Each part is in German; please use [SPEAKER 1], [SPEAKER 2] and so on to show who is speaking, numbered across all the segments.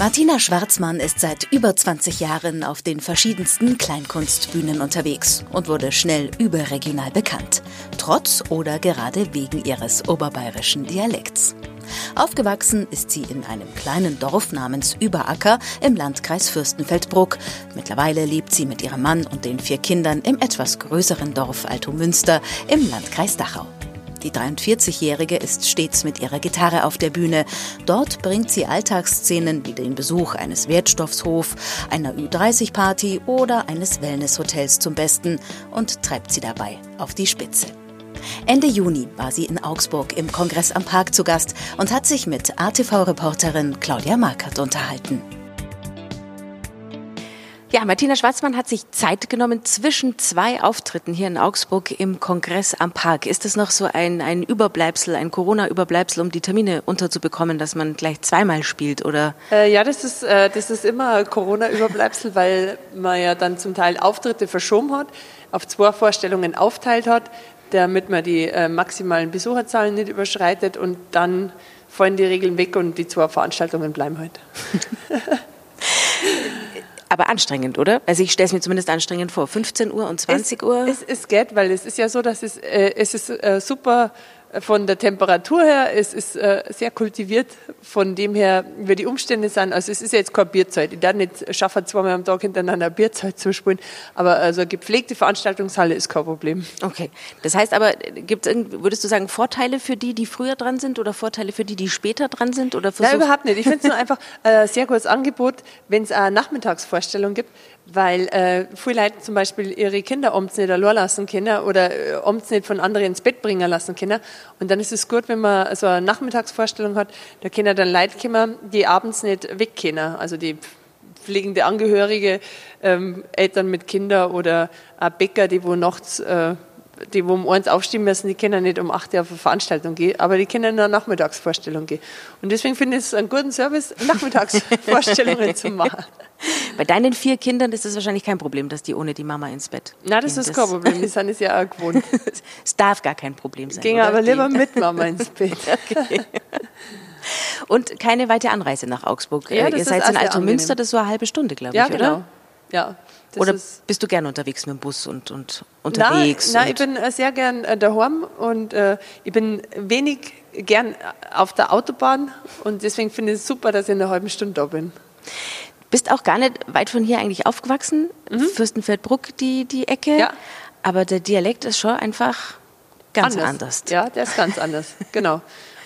[SPEAKER 1] Martina Schwarzmann ist seit über 20 Jahren auf den verschiedensten Kleinkunstbühnen unterwegs und wurde schnell überregional bekannt. Trotz oder gerade wegen ihres oberbayerischen Dialekts. Aufgewachsen ist sie in einem kleinen Dorf namens Überacker im Landkreis Fürstenfeldbruck. Mittlerweile lebt sie mit ihrem Mann und den vier Kindern im etwas größeren Dorf Altomünster im Landkreis Dachau. Die 43-Jährige ist stets mit ihrer Gitarre auf der Bühne. Dort bringt sie Alltagsszenen wie den Besuch eines Wertstoffshofs, einer Ü30-Party oder eines Wellnesshotels zum Besten und treibt sie dabei auf die Spitze. Ende Juni war sie in Augsburg im Kongress am Park zu Gast und hat sich mit ATV-Reporterin Claudia Markert unterhalten. Ja, Martina Schwarzmann hat sich Zeit genommen zwischen zwei Auftritten hier in Augsburg im Kongress am Park. Ist das noch so ein, ein Überbleibsel, ein Corona-Überbleibsel, um die Termine unterzubekommen, dass man gleich zweimal spielt, oder?
[SPEAKER 2] Äh, ja, das ist, äh, das ist immer Corona-Überbleibsel, weil man ja dann zum Teil Auftritte verschoben hat, auf zwei Vorstellungen aufteilt hat, damit man die äh, maximalen Besucherzahlen nicht überschreitet und dann fallen die Regeln weg und die zwei Veranstaltungen bleiben halt.
[SPEAKER 1] aber anstrengend, oder? Also ich stelle es mir zumindest anstrengend vor. 15 Uhr und 20
[SPEAKER 2] es,
[SPEAKER 1] Uhr?
[SPEAKER 2] Es, es geht, weil es ist ja so, dass es, äh, es ist äh, super von der Temperatur her, es ist äh, sehr kultiviert, von dem her, wie die Umstände sind. Also es ist jetzt keine Bierzeit. Ich darf nicht schaffen, zweimal am Tag hintereinander Bierzeit zu spielen, aber also eine gepflegte Veranstaltungshalle ist kein Problem.
[SPEAKER 1] Okay, das heißt aber, gibt es, würdest du sagen, Vorteile für die, die früher dran sind oder Vorteile für die, die später dran sind? Oder
[SPEAKER 2] Nein, überhaupt nicht. Ich finde es nur einfach ein sehr gutes Angebot, wenn es eine Nachmittagsvorstellung gibt, weil äh, viele Leute zum Beispiel ihre Kinder abends nicht allein lassen können oder äh, abends nicht von anderen ins Bett bringen lassen können. Und dann ist es gut, wenn man so eine Nachmittagsvorstellung hat, da können dann Leute kommen, die abends nicht weg. Also die pflegende Angehörige, ähm, Eltern mit Kindern oder auch Bäcker, die wo nachts äh, die, wo um eins aufstehen müssen, die können nicht um acht Uhr auf eine Veranstaltung gehen, aber die können in eine Nachmittagsvorstellung gehen. Und deswegen finde ich es einen guten Service, Nachmittagsvorstellungen zu machen.
[SPEAKER 1] Bei deinen vier Kindern ist es wahrscheinlich kein Problem, dass die ohne die Mama ins Bett
[SPEAKER 2] Nein, das gehen. ist kein Problem, die sind es ja auch gewohnt.
[SPEAKER 1] Es darf gar kein Problem sein.
[SPEAKER 2] Gehen aber lieber mit Mama ins Bett. Okay.
[SPEAKER 1] Und keine weite Anreise nach Augsburg. Ja, Ihr seid in Altomünster, das war eine halbe Stunde, glaube
[SPEAKER 2] ich,
[SPEAKER 1] ja,
[SPEAKER 2] genau. oder? Ja,
[SPEAKER 1] das Oder bist du gern unterwegs mit dem Bus und, und unterwegs?
[SPEAKER 2] Nein, nein ich bin äh, sehr gern äh, daheim und äh, ich bin wenig gern auf der Autobahn und deswegen finde ich es super, dass ich in einer halben Stunde da bin.
[SPEAKER 1] Bist auch gar nicht weit von hier eigentlich aufgewachsen, mhm. Fürstenfeldbruck die, die Ecke, ja. aber der Dialekt ist schon einfach ganz anders. anders.
[SPEAKER 2] Ja, der ist ganz anders, genau.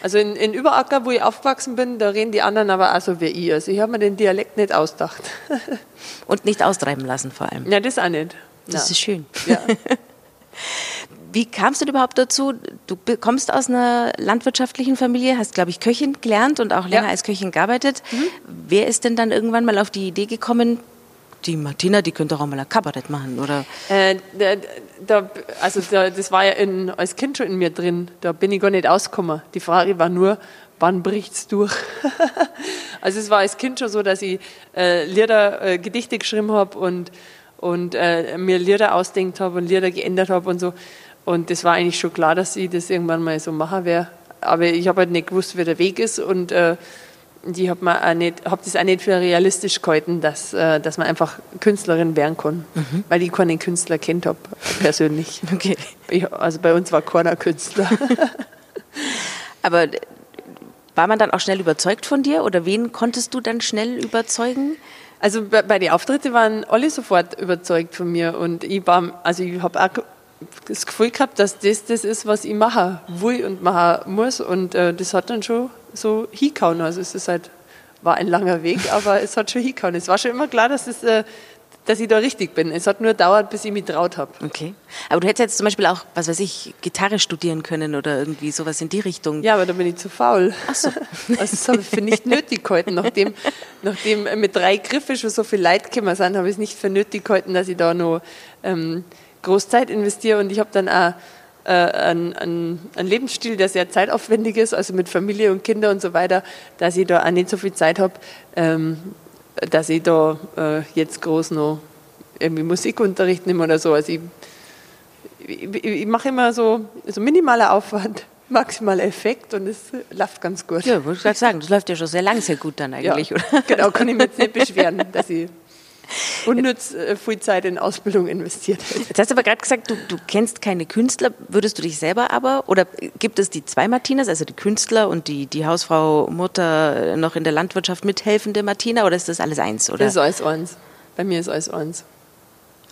[SPEAKER 2] Also in, in Überacker, wo ich aufgewachsen bin, da reden die anderen aber auch so wie ich. Also ich habe mir den Dialekt nicht ausgedacht.
[SPEAKER 1] Und nicht austreiben lassen vor allem.
[SPEAKER 2] Ja, das auch nicht.
[SPEAKER 1] Das ja. ist schön. Ja. Wie kamst du überhaupt dazu? Du kommst aus einer landwirtschaftlichen Familie, hast, glaube ich, Köchin gelernt und auch länger ja. als Köchin gearbeitet. Mhm. Wer ist denn dann irgendwann mal auf die Idee gekommen, die Martina, die könnte auch mal ein Kabarett machen, oder?
[SPEAKER 2] Äh, da, also da, das war ja in, als Kind schon in mir drin. Da bin ich gar nicht ausgekommen. Die Frage war nur, wann bricht's durch? also es war als Kind schon so, dass ich äh, Lieder, äh, Gedichte geschrieben habe und, und äh, mir Lieder ausdenkt habe und Lieder geändert habe und so. Und das war eigentlich schon klar, dass ich das irgendwann mal so machen werde. Aber ich habe halt nicht gewusst, wie der Weg ist und die habe hab das auch nicht für realistisch gehalten, dass, äh, dass man einfach Künstlerin werden kann, mhm. weil ich keinen Künstler kennt habe, persönlich.
[SPEAKER 1] Okay.
[SPEAKER 2] Ich, also bei uns war keiner Künstler.
[SPEAKER 1] Aber war man dann auch schnell überzeugt von dir oder wen konntest du dann schnell überzeugen?
[SPEAKER 2] Also bei, bei den Auftritten waren alle sofort überzeugt von mir und ich war, also ich habe auch das Gefühl gehabt, dass das das ist, was ich machen will und machen muss und äh, das hat dann schon so hingehauen. Also es ist halt, war ein langer Weg, aber es hat schon hingehauen. Es war schon immer klar, dass, es, äh, dass ich da richtig bin. Es hat nur gedauert, bis ich mich traut habe.
[SPEAKER 1] Okay. Aber du hättest jetzt zum Beispiel auch, was weiß ich, Gitarre studieren können oder irgendwie sowas in die Richtung.
[SPEAKER 2] Ja, aber da bin ich zu faul.
[SPEAKER 1] Ach so.
[SPEAKER 2] Also das habe ich für nicht nötig gehalten. Nachdem, nachdem mit drei Griffen schon so viel Leute gekommen sind, habe ich es nicht für nötig gehalten, dass ich da noch ähm, groß Zeit investiere. Und ich habe dann auch äh, ein, ein, ein, Lebensstil, der sehr zeitaufwendig ist, also mit Familie und Kinder und so weiter, dass ich da auch nicht so viel Zeit habe, ähm, dass ich da äh, jetzt groß noch irgendwie Musikunterricht nehme oder so. Also ich, ich, ich mache immer so, so minimaler Aufwand maximal Effekt und es läuft ganz gut.
[SPEAKER 1] Ja, wollte ich gerade sagen, das läuft ja schon sehr lang sehr gut dann eigentlich,
[SPEAKER 2] ja,
[SPEAKER 1] oder?
[SPEAKER 2] Genau, kann ich mich jetzt nicht beschweren, dass ich unnütz äh, viel Zeit in Ausbildung investiert hätte.
[SPEAKER 1] Jetzt hast du aber gerade gesagt, du, du kennst keine Künstler. Würdest du dich selber aber, oder gibt es die zwei Martinas, also die Künstler und die, die Hausfrau, Mutter, noch in der Landwirtschaft mithelfende Martina, oder ist das alles eins? Oder?
[SPEAKER 2] Das ist alles eins. Bei mir ist alles eins.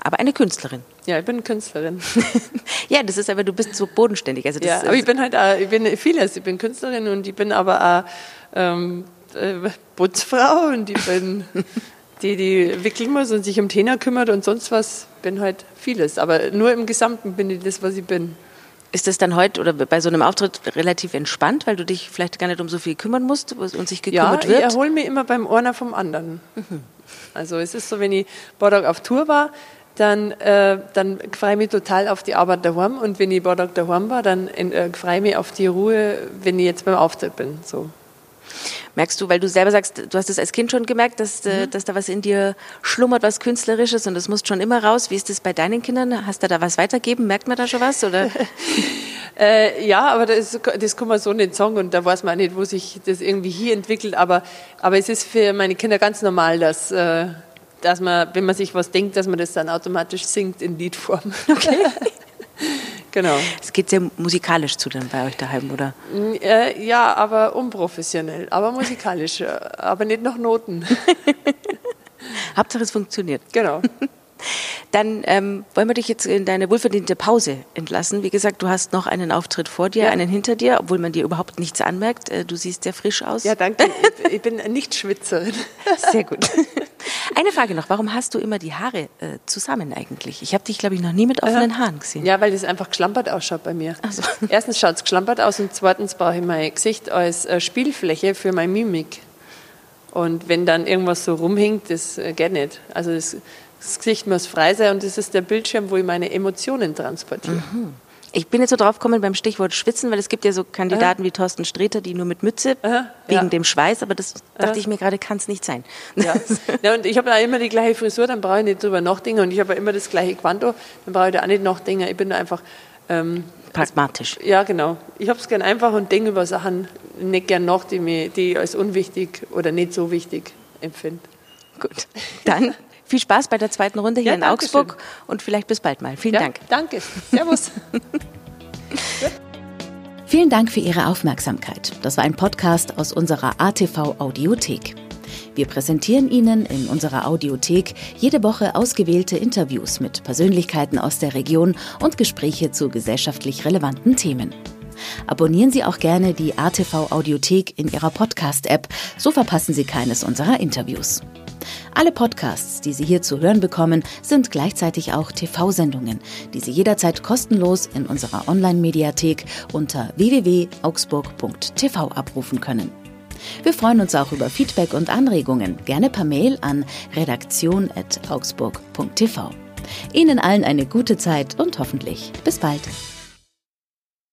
[SPEAKER 1] Aber eine Künstlerin.
[SPEAKER 2] Ja, ich bin Künstlerin.
[SPEAKER 1] ja, das ist aber, du bist so bodenständig. Also das
[SPEAKER 2] ja, aber ich bin halt auch, ich bin vieles. Ich bin Künstlerin und ich bin aber auch ähm, äh, Putzfrau und ich bin die, die wickeln muss und sich um Tenor kümmert und sonst was. Bin halt vieles. Aber nur im Gesamten bin ich das, was ich bin.
[SPEAKER 1] Ist das dann heute oder bei so einem Auftritt relativ entspannt, weil du dich vielleicht gar nicht um so viel kümmern musst und sich gekümmert
[SPEAKER 2] ja,
[SPEAKER 1] wird?
[SPEAKER 2] Ja, ich erhole mich immer beim einer vom anderen. Mhm. Also es ist so, wenn ich Tage auf Tour war, dann, äh, dann freue ich mich total auf die Arbeit daheim. Und wenn ich Tage daheim war, dann äh, freue ich mich auf die Ruhe, wenn ich jetzt beim Auftritt bin. So.
[SPEAKER 1] Merkst du, weil du selber sagst, du hast es als Kind schon gemerkt, dass, äh, mhm. dass da was in dir schlummert, was Künstlerisches und das muss schon immer raus. Wie ist das bei deinen Kindern? Hast du da was weitergeben? Merkt man da schon was? Oder?
[SPEAKER 2] äh, ja, aber das, das kann man so nicht sagen und da weiß man auch nicht, wo sich das irgendwie hier entwickelt. Aber, aber es ist für meine Kinder ganz normal, dass. Äh, dass man, wenn man sich was denkt, dass man das dann automatisch singt in Liedform. Okay. genau.
[SPEAKER 1] Es geht sehr musikalisch zu dann bei euch daheim, oder?
[SPEAKER 2] Äh, ja, aber unprofessionell, aber musikalisch, äh, aber nicht nach Noten.
[SPEAKER 1] Hauptsache es funktioniert.
[SPEAKER 2] Genau.
[SPEAKER 1] Dann ähm, wollen wir dich jetzt in deine wohlverdiente Pause entlassen. Wie gesagt, du hast noch einen Auftritt vor dir, ja. einen hinter dir, obwohl man dir überhaupt nichts anmerkt. Äh, du siehst sehr frisch aus.
[SPEAKER 2] Ja, danke. Ich bin nicht Schwitzerin.
[SPEAKER 1] Sehr gut. Eine Frage noch, warum hast du immer die Haare äh, zusammen eigentlich? Ich habe dich, glaube ich, noch nie mit offenen Haaren gesehen.
[SPEAKER 2] Ja, weil das einfach geschlampert ausschaut bei mir. So. Erstens schaut es geschlampert aus und zweitens brauche ich mein Gesicht als äh, Spielfläche für meine Mimik. Und wenn dann irgendwas so rumhinkt, das äh, geht nicht. Also das, das Gesicht muss frei sein und das ist der Bildschirm, wo ich meine Emotionen transportiere. Mhm.
[SPEAKER 1] Ich bin jetzt so drauf gekommen beim Stichwort Schwitzen, weil es gibt ja so Kandidaten Aha. wie Thorsten Sträter, die nur mit Mütze Aha, wegen ja. dem Schweiß, aber das Aha. dachte ich mir gerade, kann es nicht sein.
[SPEAKER 2] Ja. ja, und ich habe ja immer die gleiche Frisur, dann brauche ich nicht drüber nachdenken und ich habe ja immer das gleiche Quanto, dann brauche ich da auch nicht nachdenken. Ich bin einfach
[SPEAKER 1] ähm, pragmatisch.
[SPEAKER 2] Ja, genau. Ich habe es gern einfach und denke über Sachen nicht gern nach, die, mir, die ich als unwichtig oder nicht so wichtig empfinde.
[SPEAKER 1] Gut, dann viel Spaß bei der zweiten Runde hier ja, in Augsburg schön. und vielleicht bis bald mal. Vielen
[SPEAKER 2] ja,
[SPEAKER 1] Dank.
[SPEAKER 2] Danke. Servus.
[SPEAKER 1] Vielen Dank für Ihre Aufmerksamkeit. Das war ein Podcast aus unserer ATV Audiothek. Wir präsentieren Ihnen in unserer Audiothek jede Woche ausgewählte Interviews mit Persönlichkeiten aus der Region und Gespräche zu gesellschaftlich relevanten Themen. Abonnieren Sie auch gerne die ATV Audiothek in Ihrer Podcast-App, so verpassen Sie keines unserer Interviews. Alle Podcasts, die Sie hier zu hören bekommen, sind gleichzeitig auch TV-Sendungen, die Sie jederzeit kostenlos in unserer Online-Mediathek unter www.augsburg.tv abrufen können. Wir freuen uns auch über Feedback und Anregungen, gerne per Mail an redaktion.augsburg.tv. Ihnen allen eine gute Zeit und hoffentlich bis bald.